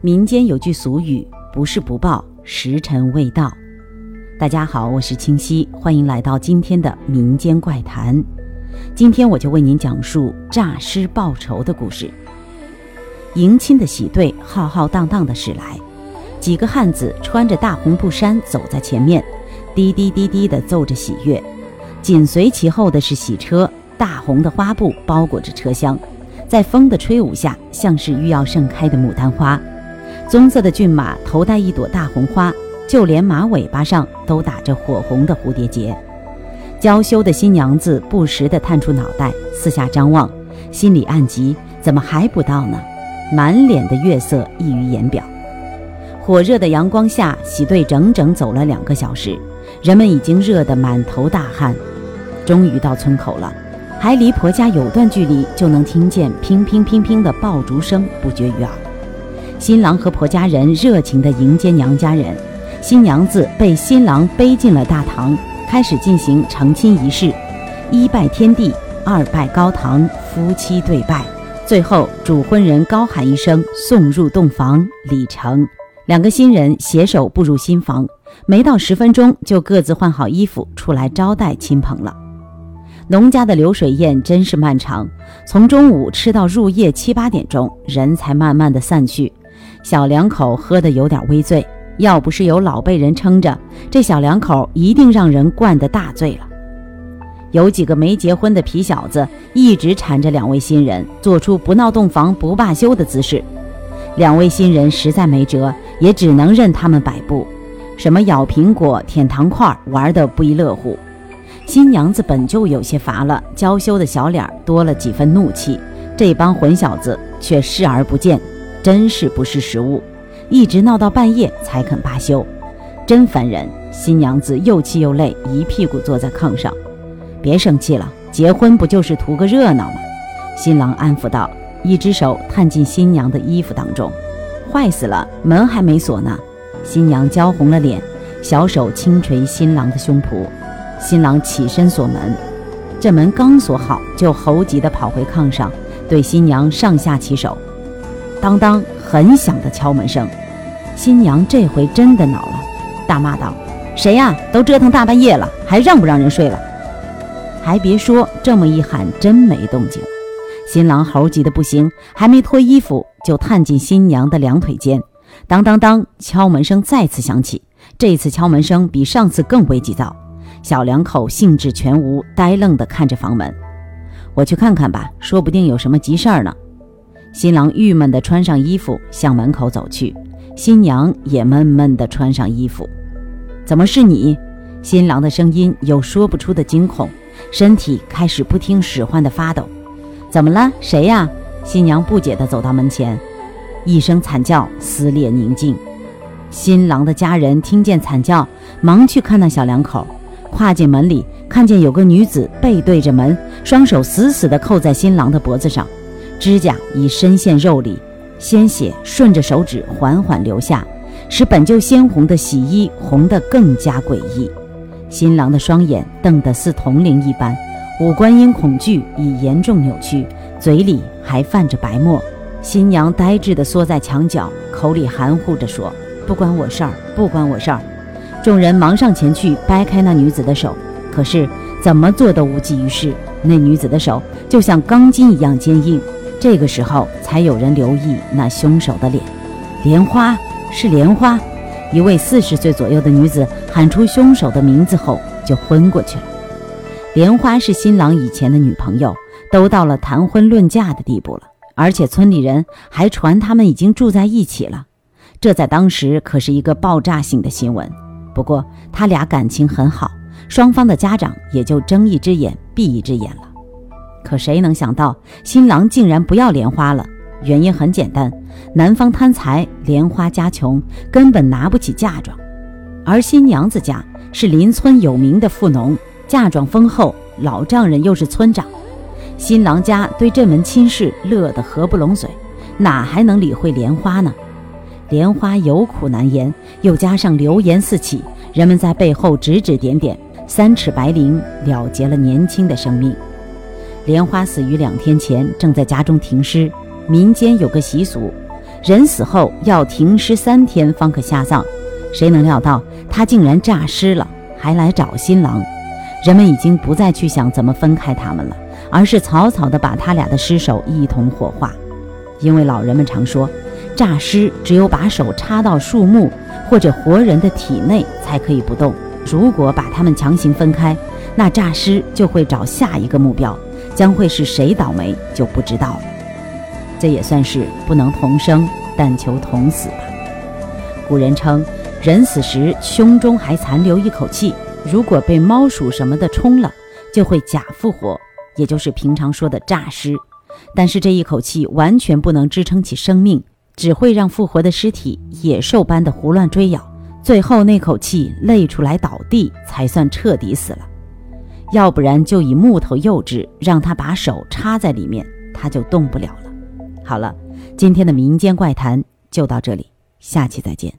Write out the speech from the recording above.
民间有句俗语：“不是不报，时辰未到。”大家好，我是清溪，欢迎来到今天的民间怪谈。今天我就为您讲述诈尸报仇的故事。迎亲的喜队浩浩荡荡的驶来，几个汉子穿着大红布衫走在前面，滴滴滴滴地奏着喜乐。紧随其后的是喜车，大红的花布包裹着车厢，在风的吹舞下，像是欲要盛开的牡丹花。棕色的骏马头戴一朵大红花，就连马尾巴上都打着火红的蝴蝶结。娇羞的新娘子不时地探出脑袋，四下张望，心里暗急：怎么还不到呢？满脸的月色溢于言表。火热的阳光下，喜队整整走了两个小时，人们已经热得满头大汗。终于到村口了，还离婆家有段距离，就能听见乒乒乒乒的爆竹声不绝于耳。新郎和婆家人热情地迎接娘家人，新娘子被新郎背进了大堂，开始进行成亲仪式，一拜天地，二拜高堂，夫妻对拜，最后主婚人高喊一声送入洞房，礼成。两个新人携手步入新房，没到十分钟就各自换好衣服出来招待亲朋了。农家的流水宴真是漫长，从中午吃到入夜七八点钟，人才慢慢的散去。小两口喝得有点微醉，要不是有老辈人撑着，这小两口一定让人灌得大醉了。有几个没结婚的皮小子一直缠着两位新人，做出不闹洞房不罢休的姿势。两位新人实在没辙，也只能任他们摆布，什么咬苹果、舔糖块，玩得不亦乐乎。新娘子本就有些乏了，娇羞的小脸多了几分怒气，这帮混小子却视而不见。真是不识时务，一直闹到半夜才肯罢休，真烦人！新娘子又气又累，一屁股坐在炕上。别生气了，结婚不就是图个热闹吗？新郎安抚道，一只手探进新娘的衣服当中。坏死了，门还没锁呢。新娘娇红了脸，小手轻捶新郎的胸脯。新郎起身锁门，这门刚锁好，就猴急地跑回炕上，对新娘上下其手。当当，很响的敲门声，新娘这回真的恼了，大骂道：“谁呀？都折腾大半夜了，还让不让人睡了？”还别说，这么一喊，真没动静。新郎猴急的不行，还没脱衣服，就探进新娘的两腿间。当当当，敲门声再次响起，这次敲门声比上次更为急躁。小两口兴致全无，呆愣地看着房门。我去看看吧，说不定有什么急事儿呢。新郎郁闷地穿上衣服，向门口走去。新娘也闷闷地穿上衣服。怎么是你？新郎的声音有说不出的惊恐，身体开始不听使唤地发抖。怎么了？谁呀？新娘不解地走到门前，一声惨叫撕裂宁静。新郎的家人听见惨叫，忙去看那小两口。跨进门里，看见有个女子背对着门，双手死死地扣在新郎的脖子上。指甲已深陷肉里，鲜血顺着手指缓缓流下，使本就鲜红的喜衣红得更加诡异。新郎的双眼瞪得似铜铃一般，五官因恐惧已严重扭曲，嘴里还泛着白沫。新娘呆滞地缩在墙角，口里含糊着说：“不关我事儿，不关我事儿。”众人忙上前去掰开那女子的手，可是怎么做都无济于事。那女子的手就像钢筋一样坚硬。这个时候，才有人留意那凶手的脸，莲花是莲花。一位四十岁左右的女子喊出凶手的名字后，就昏过去了。莲花是新郎以前的女朋友，都到了谈婚论嫁的地步了，而且村里人还传他们已经住在一起了。这在当时可是一个爆炸性的新闻。不过他俩感情很好，双方的家长也就睁一只眼闭一只眼了。可谁能想到，新郎竟然不要莲花了？原因很简单，男方贪财，莲花家穷，根本拿不起嫁妆。而新娘子家是邻村有名的富农，嫁妆丰厚，老丈人又是村长。新郎家对这门亲事乐得合不拢嘴，哪还能理会莲花呢？莲花有苦难言，又加上流言四起，人们在背后指指点点，三尺白绫了结了年轻的生命。莲花死于两天前，正在家中停尸。民间有个习俗，人死后要停尸三天方可下葬。谁能料到他竟然诈尸了，还来找新郎？人们已经不再去想怎么分开他们了，而是草草地把他俩的尸首一同火化。因为老人们常说，诈尸只有把手插到树木或者活人的体内才可以不动。如果把他们强行分开，那诈尸就会找下一个目标，将会是谁倒霉就不知道了。这也算是不能同生，但求同死吧。古人称，人死时胸中还残留一口气，如果被猫鼠什么的冲了，就会假复活，也就是平常说的诈尸。但是这一口气完全不能支撑起生命，只会让复活的尸体野兽般的胡乱追咬。最后那口气累出来倒地，才算彻底死了。要不然就以木头幼稚，让他把手插在里面，他就动不了了。好了，今天的民间怪谈就到这里，下期再见。